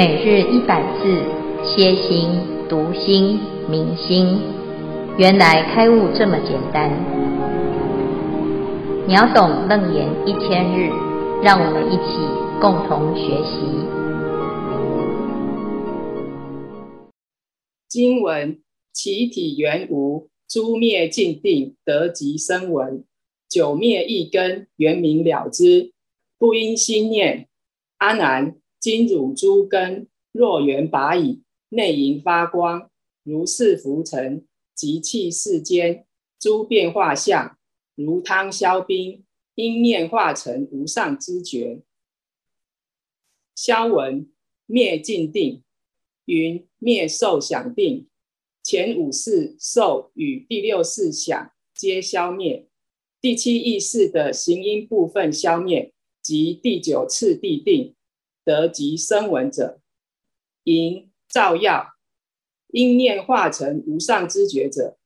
每日一百字，歇心、读心、明心，原来开悟这么简单。秒懂楞严一千日，让我们一起共同学习。经文：其体原无，诸灭尽定，得即生闻。久灭一根，圆明了知，不应心念。阿难。今汝诸根若圆拔矣，内盈发光，如是浮尘及气世间诸变化相，如汤消冰，因念化成无上知觉。消文灭尽定，云灭受想定，前五世受与第六世想皆消灭，第七意识的行因部分消灭，及第九次地定。得及声闻者，应照耀，应念化成无上知觉者，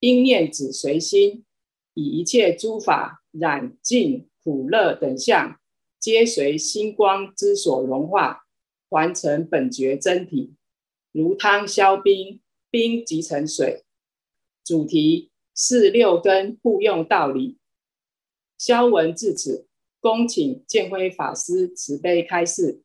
应念只随心，以一切诸法染净苦乐等相，皆随心光之所融化，还成本觉真体，如汤消冰，冰即成水。主题是六根互用道理。消文至此。恭请建辉法师慈悲开示。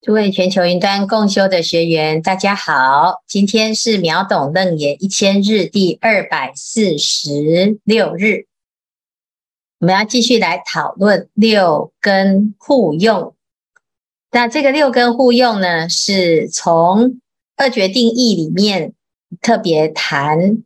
诸位全球云端共修的学员，大家好，今天是秒懂楞严一千日第二百四十六日，我们要继续来讨论六根互用。那这个六根互用呢，是从二决定义里面特别谈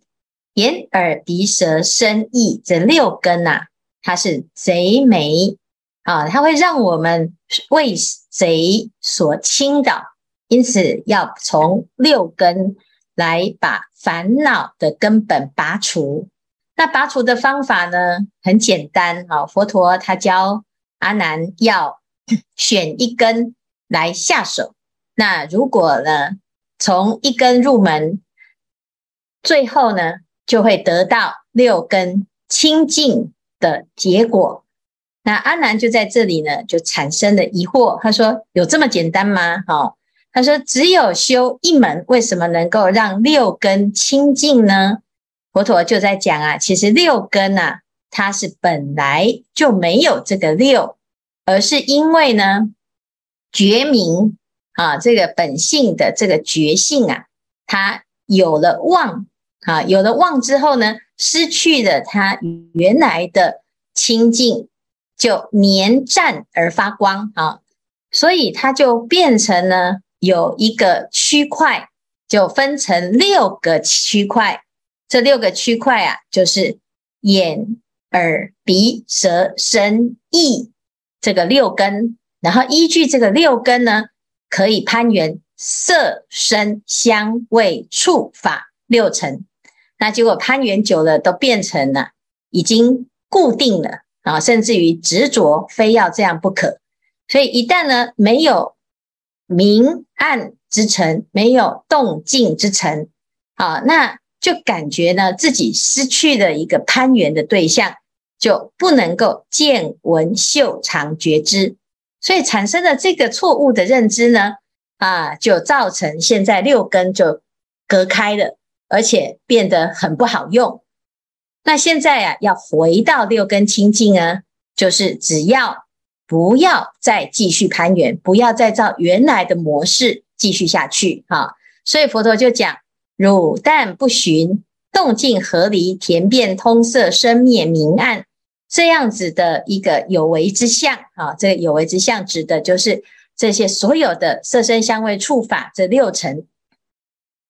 眼耳鼻舌身意这六根呐、啊。它是贼眉啊，它会让我们为贼所倾倒，因此要从六根来把烦恼的根本拔除。那拔除的方法呢，很简单啊，佛陀他教阿难要选一根来下手。那如果呢，从一根入门，最后呢，就会得到六根清净的结果，那阿难就在这里呢，就产生了疑惑。他说：“有这么简单吗？”哈，他说：“只有修一门，为什么能够让六根清净呢？”佛陀就在讲啊，其实六根啊，它是本来就没有这个六，而是因为呢，觉明啊，这个本性的这个觉性啊，它有了妄啊，有了妄之后呢，失去了它原来的清净，就黏占而发光啊，所以它就变成呢有一个区块，就分成六个区块。这六个区块啊，就是眼、耳、鼻、舌、身、意这个六根。然后依据这个六根呢，可以攀缘色、声、香、味、触、法六尘。那结果攀缘久了，都变成了已经固定了啊，甚至于执着，非要这样不可。所以一旦呢，没有明暗之尘，没有动静之尘，啊，那就感觉呢自己失去了一个攀缘的对象，就不能够见闻嗅尝觉知，所以产生了这个错误的认知呢，啊，就造成现在六根就隔开了。而且变得很不好用。那现在啊，要回到六根清净啊，就是只要不要再继续攀缘，不要再照原来的模式继续下去哈。所以佛陀就讲：汝但不寻动静合离、田变通色、生灭明暗这样子的一个有为之相啊。这个有为之相指的就是这些所有的色身香味触法这六尘。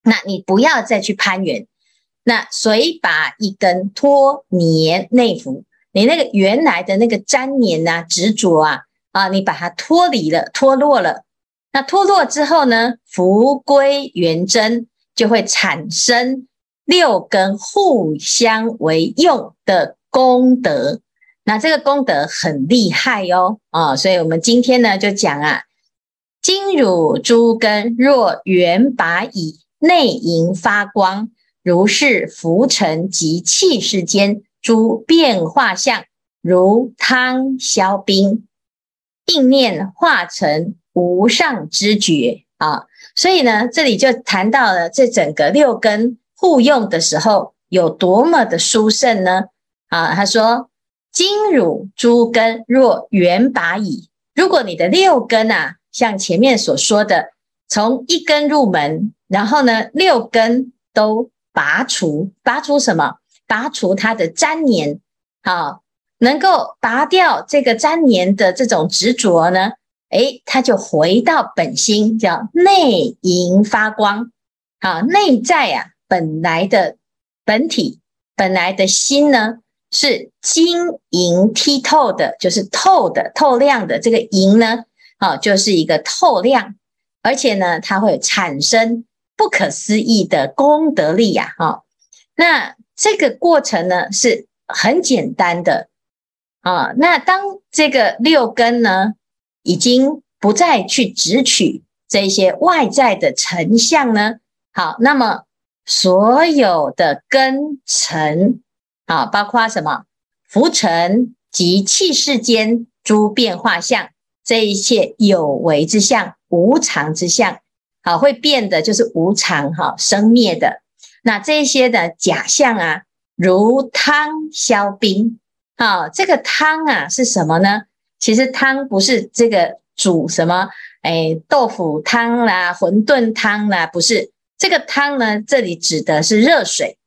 那你不要再去攀缘，那谁把一根脱黏内伏？你那个原来的那个粘黏啊、执着啊，啊，你把它脱离了、脱落了。那脱落之后呢，伏归元真，就会产生六根互相为用的功德。那这个功德很厉害哟，啊，所以我们今天呢就讲啊，金汝诸根若缘拔矣。内盈发光，如是浮尘及气世间诸变化相，如汤消冰，应念化成无上知觉啊。所以呢，这里就谈到了这整个六根互用的时候有多么的殊胜呢？啊，他说：“今汝诸根若圆拔矣。如果你的六根啊，像前面所说的，从一根入门，然后呢，六根都拔除，拔除什么？拔除它的粘黏，啊，能够拔掉这个粘黏的这种执着呢？”诶，他就回到本心，叫内盈发光。好，内在啊，本来的本体，本来的心呢，是晶莹剔透的，就是透的、透亮的。这个莹呢，好，就是一个透亮，而且呢，它会产生不可思议的功德力呀。哈，那这个过程呢，是很简单的啊。那当这个六根呢，已经不再去执取这些外在的尘相呢？好，那么所有的根尘啊，包括什么浮尘及器世间诸变化相，这一切有为之相、无常之相，好，会变的就是无常哈，生灭的。那这些的假象啊，如汤消冰。好，这个汤啊是什么呢？其实汤不是这个煮什么，哎，豆腐汤啦、馄饨汤啦，不是这个汤呢。这里指的是热水。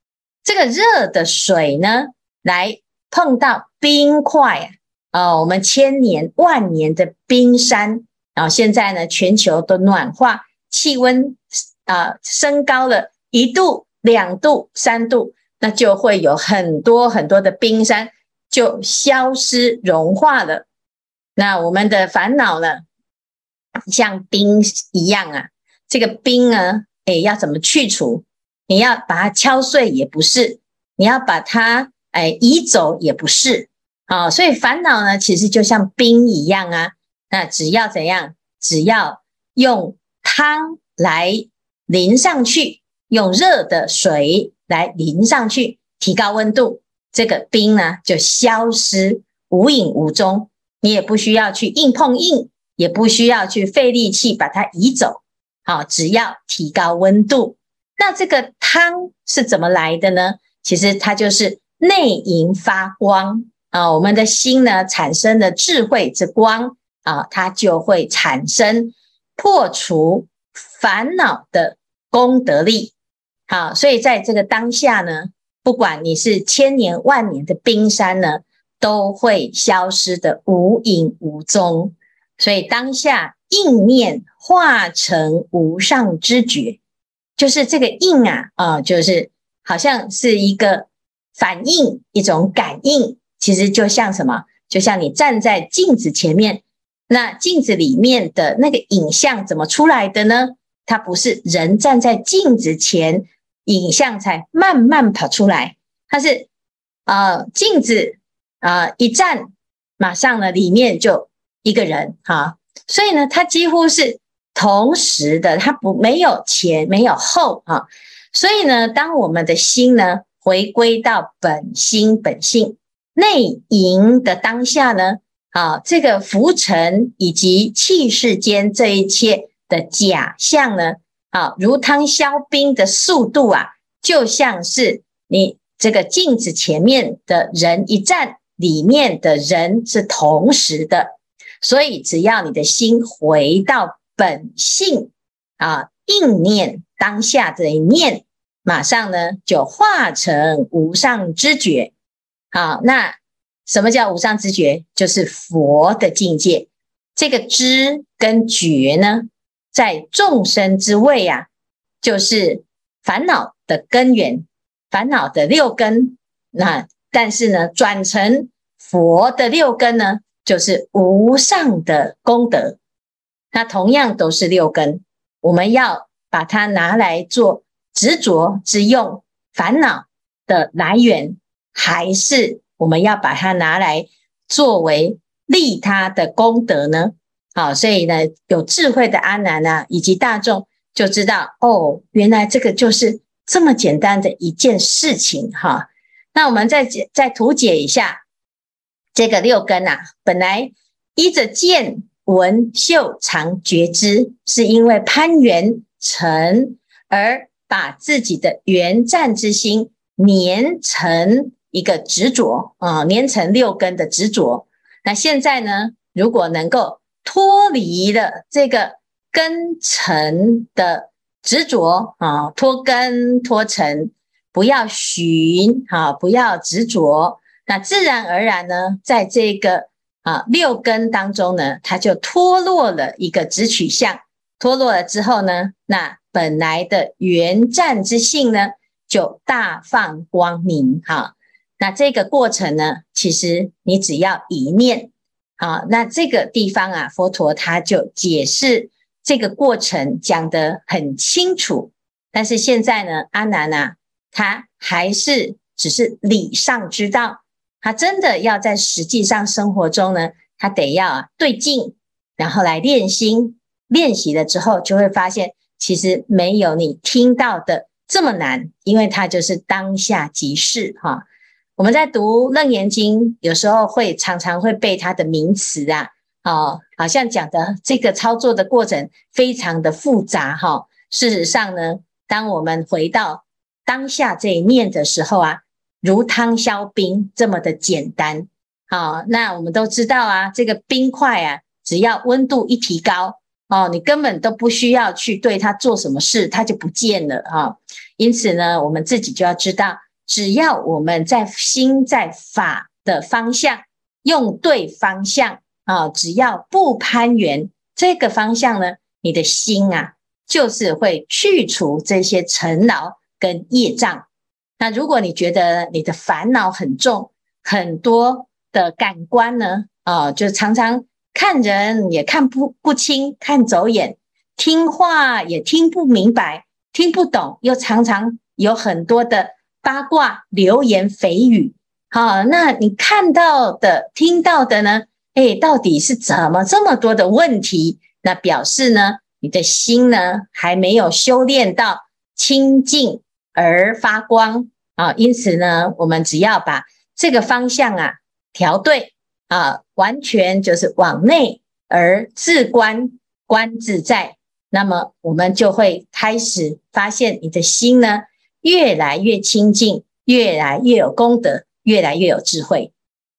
这个热的水呢，来碰到冰块啊，哦，我们千年万年的冰山，然后现在呢，全球都暖化，气温啊升高了一度、两度、三度，那就会有很多很多的冰山就消失融化了。那我们的烦恼呢，像冰一样啊，这个冰呢，哎，要怎么去除？你要把它敲碎也不是，你要把它哎移走也不是，啊，所以烦恼呢，其实就像冰一样啊。那只要怎样？只要用汤来淋上去，用热的水来淋上去，提高温度，这个冰呢就消失无影无踪。你也不需要去硬碰硬，也不需要去费力气把它移走，好，只要提高温度。那这个汤是怎么来的呢？其实它就是内盈发光啊，我们的心呢产生了智慧之光啊，它就会产生破除烦恼的功德力。好，所以在这个当下呢，不管你是千年万年的冰山呢。都会消失的无影无踪，所以当下应念化成无上知觉，就是这个应啊啊、就是好像是一个反应，一种感应，其实就像什么？就像你站在镜子前面，那镜子里面的那个影像怎么出来的呢？它不是人站在镜子前，影像才慢慢跑出来，它是呃镜子。啊！一站，马上呢，里面就一个人哈，所以呢，它几乎是同时的，它不没有前没有后啊。所以呢，当我们的心呢回归到本心本性内盈的当下呢，啊，这个浮尘以及气世间这一切的假象呢，啊，如汤消冰的速度啊，就像是你这个镜子前面的人一站。里面的人是同时的，所以只要你的心回到本性啊，应念当下这一念，马上呢就化成无上知觉。好，那什么叫无上知觉？就是佛的境界。这个知跟觉呢，在众生之位啊，就是烦恼的根源，烦恼的六根。那但是呢，转成佛的六根呢，就是无上的功德。那同样都是六根，我们要把它拿来做执着之用，烦恼的来源，还是我们要把它拿来作为利他的功德呢？好，所以呢，有智慧的阿难啊，以及大众就知道哦，原来这个就是这么简单的一件事情哈。那我们再解再图解一下，这个六根啊，本来依着见闻嗅尝觉知，是因为攀缘尘而把自己的缘湛之心粘成一个执着啊，粘成六根的执着。那现在呢，如果能够脱离了这个根尘的执着啊，脱根脱尘，不要寻啊，不要执着，那自然而然呢，在这个啊六根当中呢，它就脱落了一个执取相，脱落了之后呢，那本来的缘湛之性呢，就大放光明哈。那这个过程呢，其实你只要一念啊，那这个地方啊，佛陀他就解释。这个过程讲得很清楚，但是现在呢，阿难啊，他还是只是理上知道，他真的要在实际上生活中呢，他得要啊对境，然后来练心，练习了之后就会发现，其实没有你听到的这么难，因为它就是当下即是哈。我们在读楞严经，有时候会常常会背它的名词啊。哦，好像讲的这个操作的过程非常的复杂哈、事实上呢，当我们回到当下这一念的时候啊，如汤消冰这么的简单。好、哦，那我们都知道啊，这个冰块啊，只要温度一提高哦，你根本都不需要去对它做什么事，它就不见了啊、因此呢，我们自己就要知道，只要我们在心在法的方向，用对方向。啊，只要不攀缘这个方向呢，你的心啊，就是会去除这些尘劳跟业障。那如果你觉得你的烦恼很重，很多的感官呢，啊，就常常看人也看不不清，看走眼，听话也听不明白，听不懂，又常常有很多的八卦、流言蜚语。好，那你看到的、听到的呢？哎，到底是怎么这么多的问题？那表示呢，你的心呢还没有修炼到清净而发光啊。因此呢，我们只要把这个方向啊调对啊，完全就是往内而自观观自在，那么我们就会开始发现你的心呢越来越清净，越来越有功德，越来越有智慧。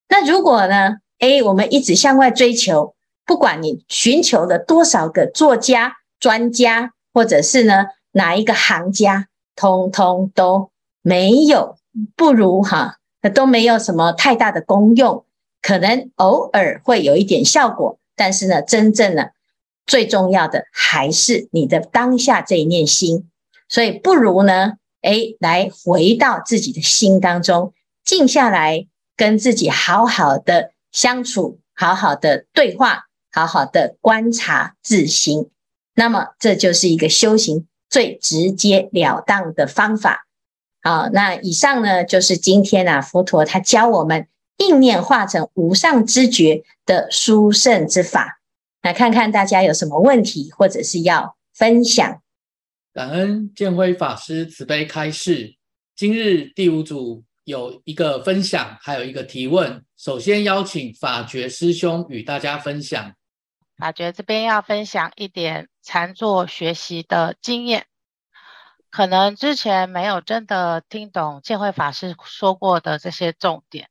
那如果呢？哎，我们一直向外追求，不管你寻求了多少个作家、专家，或者是呢哪一个行家，通通都没有，不如哈，都没有什么太大的功用，可能偶尔会有一点效果，但是呢，真正呢，最重要的还是你的当下这一念心，所以不如呢，哎，来回到自己的心当中，静下来，跟自己好好的。相处，好好的对话，好好的观察自心，那么这就是一个修行最直接了当的方法。好，那以上呢，就是今天啊，佛陀他教我们应念化成无上知觉的殊胜之法。来看看大家有什么问题，或者是要分享。感恩建辉法师慈悲开示。今日第五组有一个分享，还有一个提问。首先邀请法觉师兄与大家分享。法觉这边要分享一点禅坐学习的经验，可能之前没有真的听懂建辉法师说过的这些重点，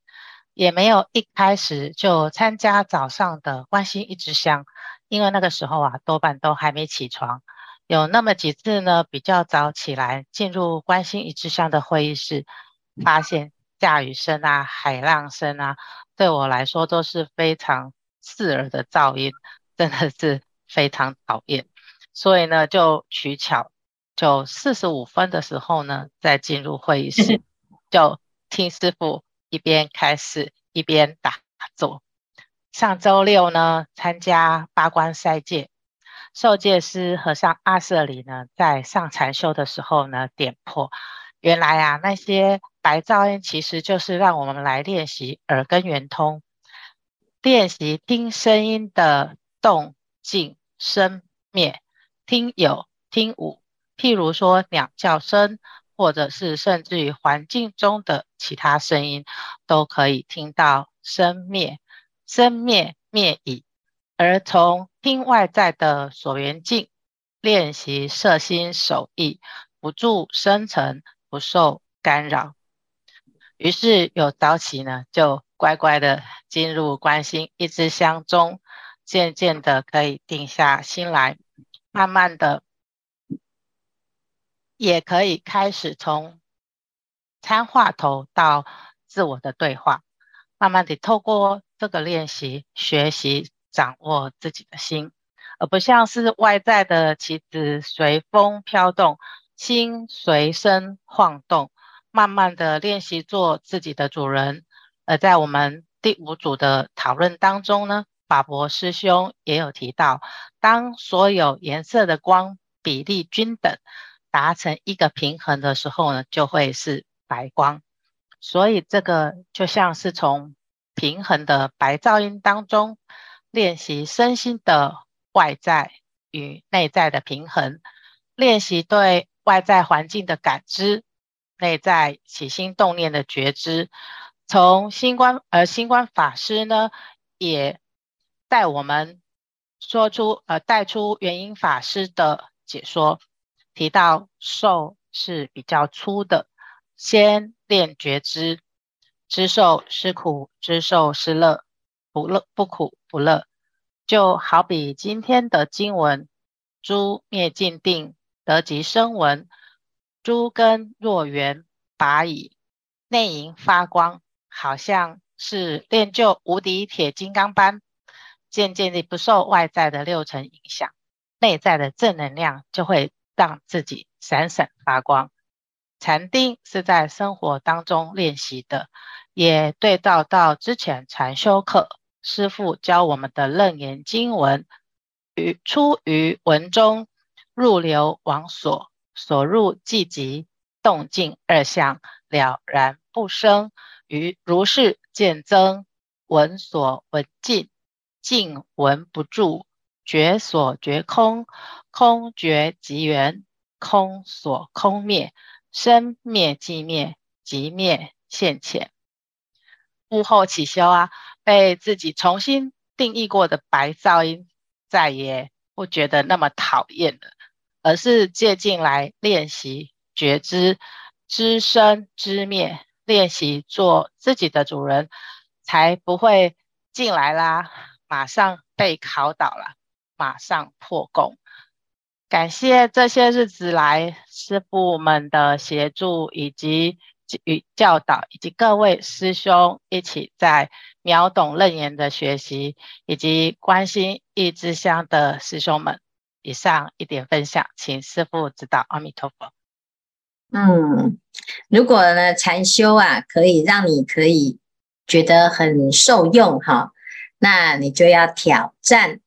也没有一开始就参加早上的观心一支香，因为那个时候啊多半都还没起床。有那么几次呢，比较早起来进入关心一支香的会议室，发现。下雨声啊，海浪声啊，对我来说都是非常刺耳的噪音，真的是非常讨厌。所以呢，就取巧，就四十五分的时候呢，再进入会议室，就听师傅一边开始一边打坐。上周六呢，参加八关斋戒，受戒师和尚阿舍里呢，在上禅修的时候呢，点破。原来啊，那些白噪音其实就是让我们来练习耳根圆通，练习听声音的动静生灭，听有听无，譬如说鸟叫声，或者是甚至于环境中的其他声音，都可以听到生灭，生灭灭已，而从听外在的所缘境练习摄心守意，不住生成，不受干扰。于是有早起呢，就乖乖的进入观心一支香中，渐渐的可以定下心来，慢慢的也可以开始从参话头到自我的对话，慢慢的透过这个练习学习掌握自己的心，而不像是外在的旗子随风飘动，心随身晃动。慢慢的练习做自己的主人，而在我们第五组的讨论当中呢，法伯师兄也有提到，当所有颜色的光比例均等，达成一个平衡的时候呢，就会是白光。所以这个就像是从平衡的白噪音当中练习身心的外在与内在的平衡，练习对外在环境的感知。内在起心动念的觉知，从星光而星光法师呢，也带我们说出呃带出圆瑛法师的解说，提到受是比较粗的，先练觉知，知受是苦，知受是乐，不乐不苦不乐，就好比今天的经文，诸灭尽定，得即生闻。诸根若圆拔矣，内营发光，好像是练就无敌铁金刚般，渐渐地不受外在的六尘影响，内在的正能量就会让自己闪闪发光。禅定是在生活当中练习的，也对照到之前禅修课师父教我们的楞严经文，于出于文中，入流往所。所入即即动静二相了然不生，于如是见增，闻所闻尽，尽闻不住，觉所觉空，空觉即圆，空所空灭，生灭即灭，即灭现前。悟后起修啊，被自己重新定义过的白噪音，再也不觉得那么讨厌了。而是借进来练习觉知、知生知灭，练习做自己的主人，才不会进来啦，马上被考倒了，马上破功。感谢这些日子来师父们的协助以及与教导，以及各位师兄一起在秒懂楞严的学习，以及关心一支香的师兄们。以上一点分享，请师父指导。阿弥陀佛。嗯，如果呢禅修啊，可以让你可以觉得很受用哈，那你就要挑战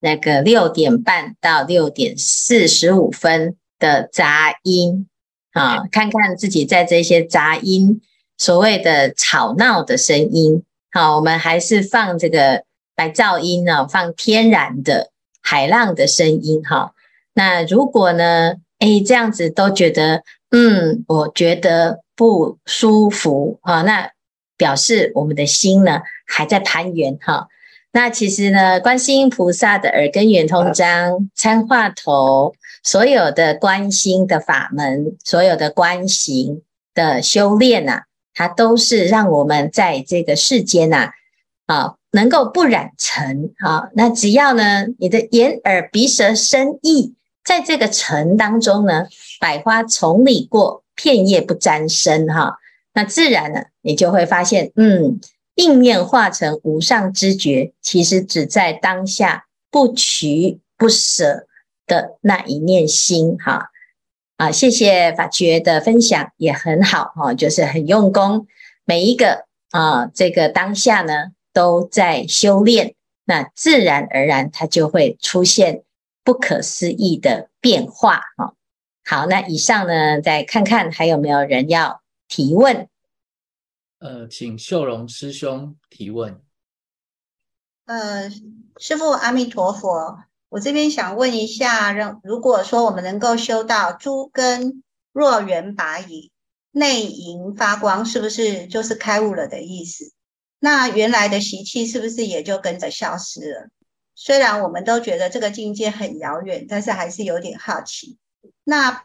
那个六点半到六点四十五分的杂音啊，看看自己在这些杂音所谓的吵闹的声音，好，我们还是放这个白噪音呢，放天然的。海浪的声音，哈，那如果呢，诶，这样子都觉得，嗯，我觉得不舒服啊，那表示我们的心呢还在攀缘，哈。那其实呢，观世音菩萨的耳根圆通章、参话头，所有的观心的法门，所有的观行的修炼呐，它都是让我们在这个世间呐，啊。能够不染尘啊，那只要呢，你的眼耳鼻舌身意，在这个尘当中呢，百花丛里过，片叶不沾身哈，那自然呢，你就会发现，嗯，应念化成无上知觉，其实只在当下不取不舍的那一念心哈啊，谢谢法觉的分享也很好哈，就是很用功，每一个啊，这个当下呢。都在修炼，那自然而然它就会出现不可思议的变化。哈，好，那以上呢，再看看还有没有人要提问？呃，请秀荣师兄提问。呃，师父阿弥陀佛，我这边想问一下，让如果说我们能够修到诸根若圆拔矣，内营发光，是不是就是开悟了的意思？那原来的习气是不是也就跟着消失了？虽然我们都觉得这个境界很遥远，但是还是有点好奇。那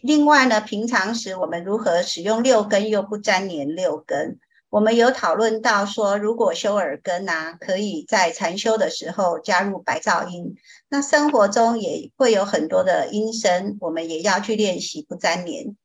另外呢，平常时我们如何使用六根又不沾黏六根？我们有讨论到说，如果修耳根啊，可以在禅修的时候加入白噪音。那生活中也会有很多的音声，我们也要去练习不沾黏，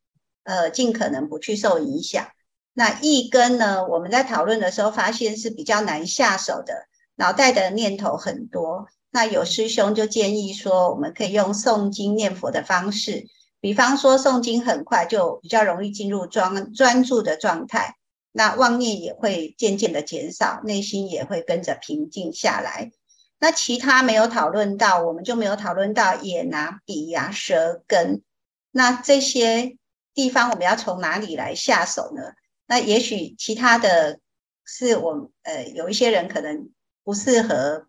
呃，尽可能不去受影响。那意根呢，我们在讨论的时候发现是比较难下手的，脑袋的念头很多。那有师兄就建议说，我们可以用诵经念佛的方式，比方说诵经很快，就比较容易进入专专注的状态。那妄念也会渐渐的减少，内心也会跟着平静下来。那其他没有讨论到，我们就没有讨论到眼啊、鼻啊、舌根。那这些地方我们要从哪里来下手呢？那也许其他的是我呃有一些人可能不适合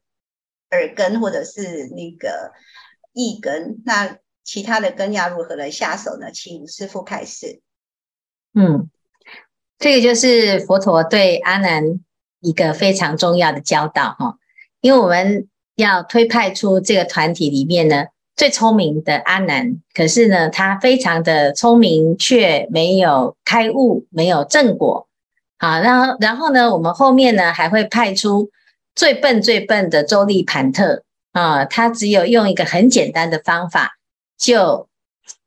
耳根或者是那个意根。那其他的根要如何来下手呢？请师父开始。嗯。这个就是佛陀对阿难一个非常重要的教导哈，因为我们要推派出这个团体里面呢最聪明的阿难，可是呢他非常的聪明，却没有开悟，没有正果。好，然后然后呢，我们后面呢还会派出最笨最笨的周利盘特啊，他只有用一个很简单的方法就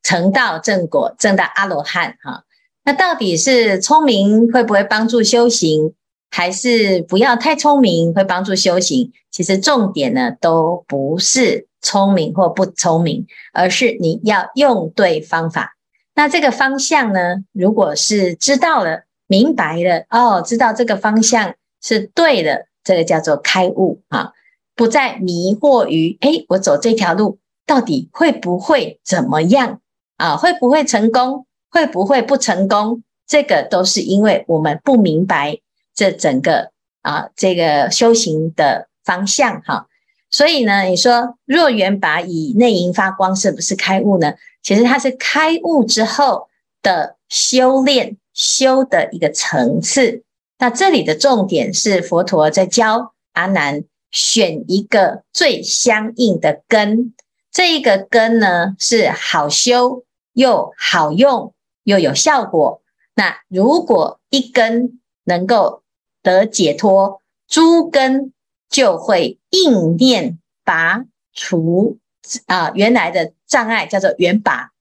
成道正果，证到阿罗汉哈。那到底是聪明会不会帮助修行，还是不要太聪明会帮助修行？其实重点呢都不是聪明或不聪明，而是你要用对方法。那这个方向呢，如果是知道了、明白了，哦，知道这个方向是对的，这个叫做开悟啊，不再迷惑于，诶，我走这条路到底会不会怎么样啊？会不会成功？会不会不成功？这个都是因为我们不明白这整个啊这个修行的方向哈。所以呢，你说若缘把以内因发光是不是开悟呢？其实它是开悟之后的修炼修的一个层次。那这里的重点是佛陀在教阿难选一个最相应的根，这一个根呢是好修又好用。又有效果。那如果一根能够得解脱，诸根就会应念拔除啊原来的障碍，叫做缘拔。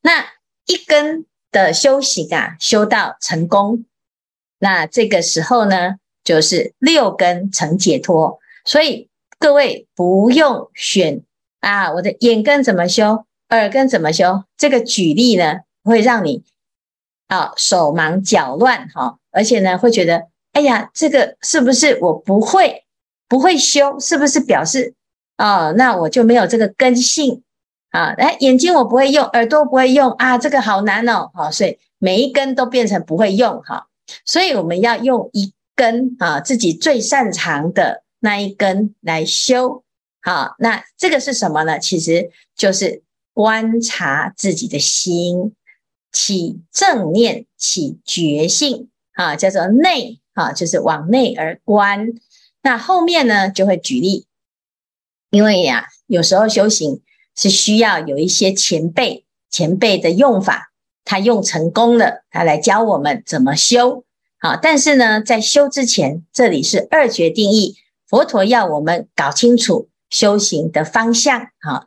那一根的修行啊，修到成功，那这个时候呢，就是六根成解脱。所以各位不用选啊，我的眼根怎么修，耳根怎么修？这个举例呢，会让你啊手忙脚乱哈，而且呢会觉得，哎呀，这个是不是我不会不会修？是不是表示啊，那我就没有这个根性啊？哎，眼睛我不会用，耳朵不会用啊，这个好难哦，好，所以每一根都变成不会用哈。所以我们要用一根啊，自己最擅长的那一根来修。好，那这个是什么呢？其实就是观察自己的心。起正念，起觉性啊，叫做内啊，就是往内而观。那后面呢，就会举例，因为呀、有时候修行是需要有一些前辈，前辈的用法，他用成功了，他来教我们怎么修。好，但是呢，在修之前，这里是二觉定义，佛陀要我们搞清楚修行的方向。好，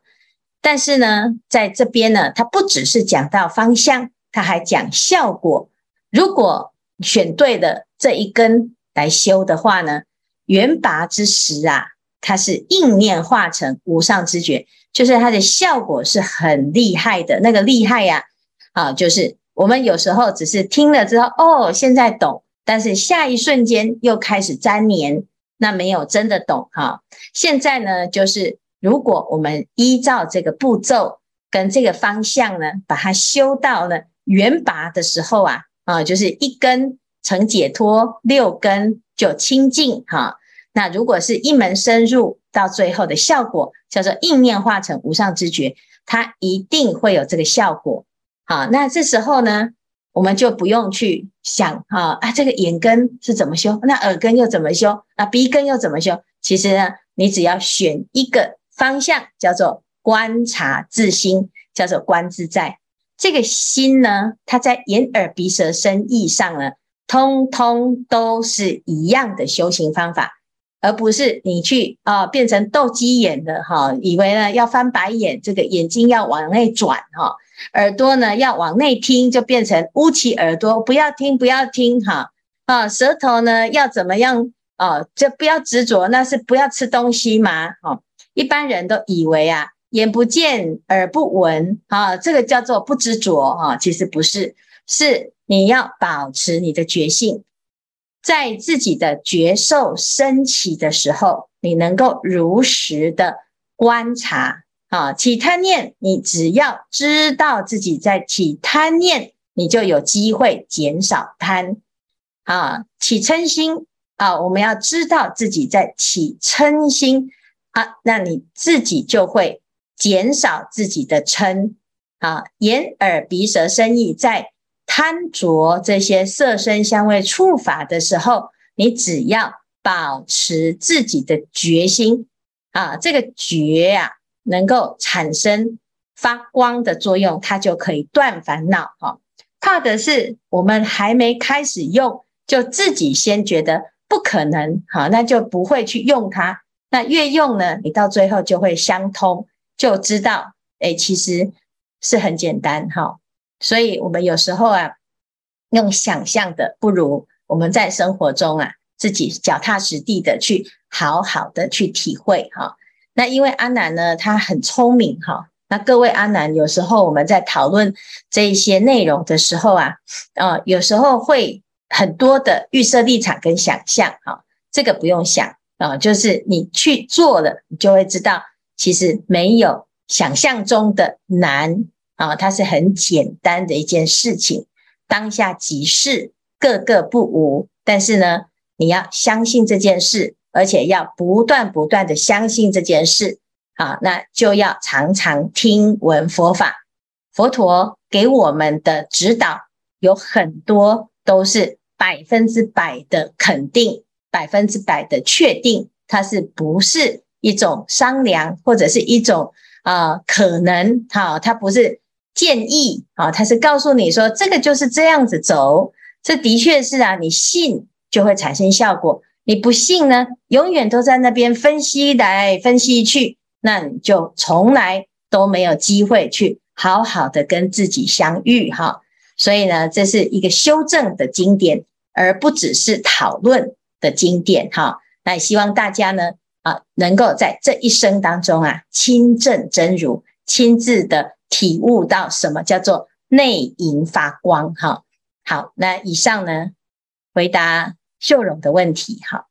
但是呢，在这边呢，它不只是讲到方向。它还讲效果，如果选对了这一根来修的话呢，缘拔之时啊，它是应念化成无上之觉，就是它的效果是很厉害的。那个厉害呀，啊，就是我们有时候只是听了之后，哦，现在懂，但是下一瞬间又开始粘黏，那没有真的懂哈。现在呢，就是如果我们依照这个步骤跟这个方向呢，把它修到了。圆拔的时候啊，啊，就是一根成解脱，六根就清净哈。那如果是一门深入，到最后的效果叫做应念化成无上之觉，它一定会有这个效果。好，那这时候呢，我们就不用去想哈啊，这个眼根是怎么修，那耳根又怎么修，那鼻根又怎么修？其实呢，你只要选一个方向，叫做观察自心，叫做观自在。这个心呢，它在眼耳鼻舌身意上呢，通通都是一样的修行方法，而不是你去啊、变成斗鸡眼的哈，以为呢要翻白眼，这个眼睛要往内转哈，耳朵呢要往内听，就变成捂起耳朵不要听不要听哈啊，舌头呢要怎么样啊？就不要执着，那是不要吃东西吗？哈，一般人都以为啊。眼不见，耳不闻，啊，这个叫做不执着，啊，其实不是，是你要保持你的觉性，在自己的觉受升起的时候，你能够如实的观察，啊，起贪念，你只要知道自己在起贪念，你就有机会减少贪，啊，起嗔心，啊，我们要知道自己在起嗔心，啊，那你自己就会。减少自己的嗔啊，眼耳鼻舌身意在贪着这些色声香味触法的时候，你只要保持自己的觉心啊，这个觉啊能够产生发光的作用，它就可以断烦恼哈。怕的是我们还没开始用，就自己先觉得不可能好，那就不会去用它。那越用呢，你到最后就会相通。就知道，哎，其实是很简单哈。所以，我们有时候啊，用想象的，不如我们在生活中啊，自己脚踏实地的去好好的去体会哈。那因为阿南呢，他很聪明哈。那各位阿南，有时候我们在讨论这一些内容的时候啊，啊，有时候会很多的预设立场跟想象哈。这个不用想啊，就是你去做了，你就会知道。其实没有想象中的难啊，它是很简单的一件事情，当下即是，个个不无。但是呢，你要相信这件事，而且要不断不断的相信这件事啊，那就要常常听闻佛法。佛陀给我们的指导有很多都是百分之百的肯定，百分之百的确定，它是不是？一种商量，或者是一种啊、可能哈，它不是建议啊，它是告诉你说这个就是这样子走，这的确是啊，你信就会产生效果，你不信呢，永远都在那边分析来分析去，那你就从来都没有机会去好好的跟自己相遇哈。所以呢，这是一个修正的经典，而不只是讨论的经典哈。那也希望大家呢。啊，能够在这一生当中啊，亲证真如，亲自的体悟到什么叫做内隐发光。哈，好，那以上呢，回答秀荣的问题。哈。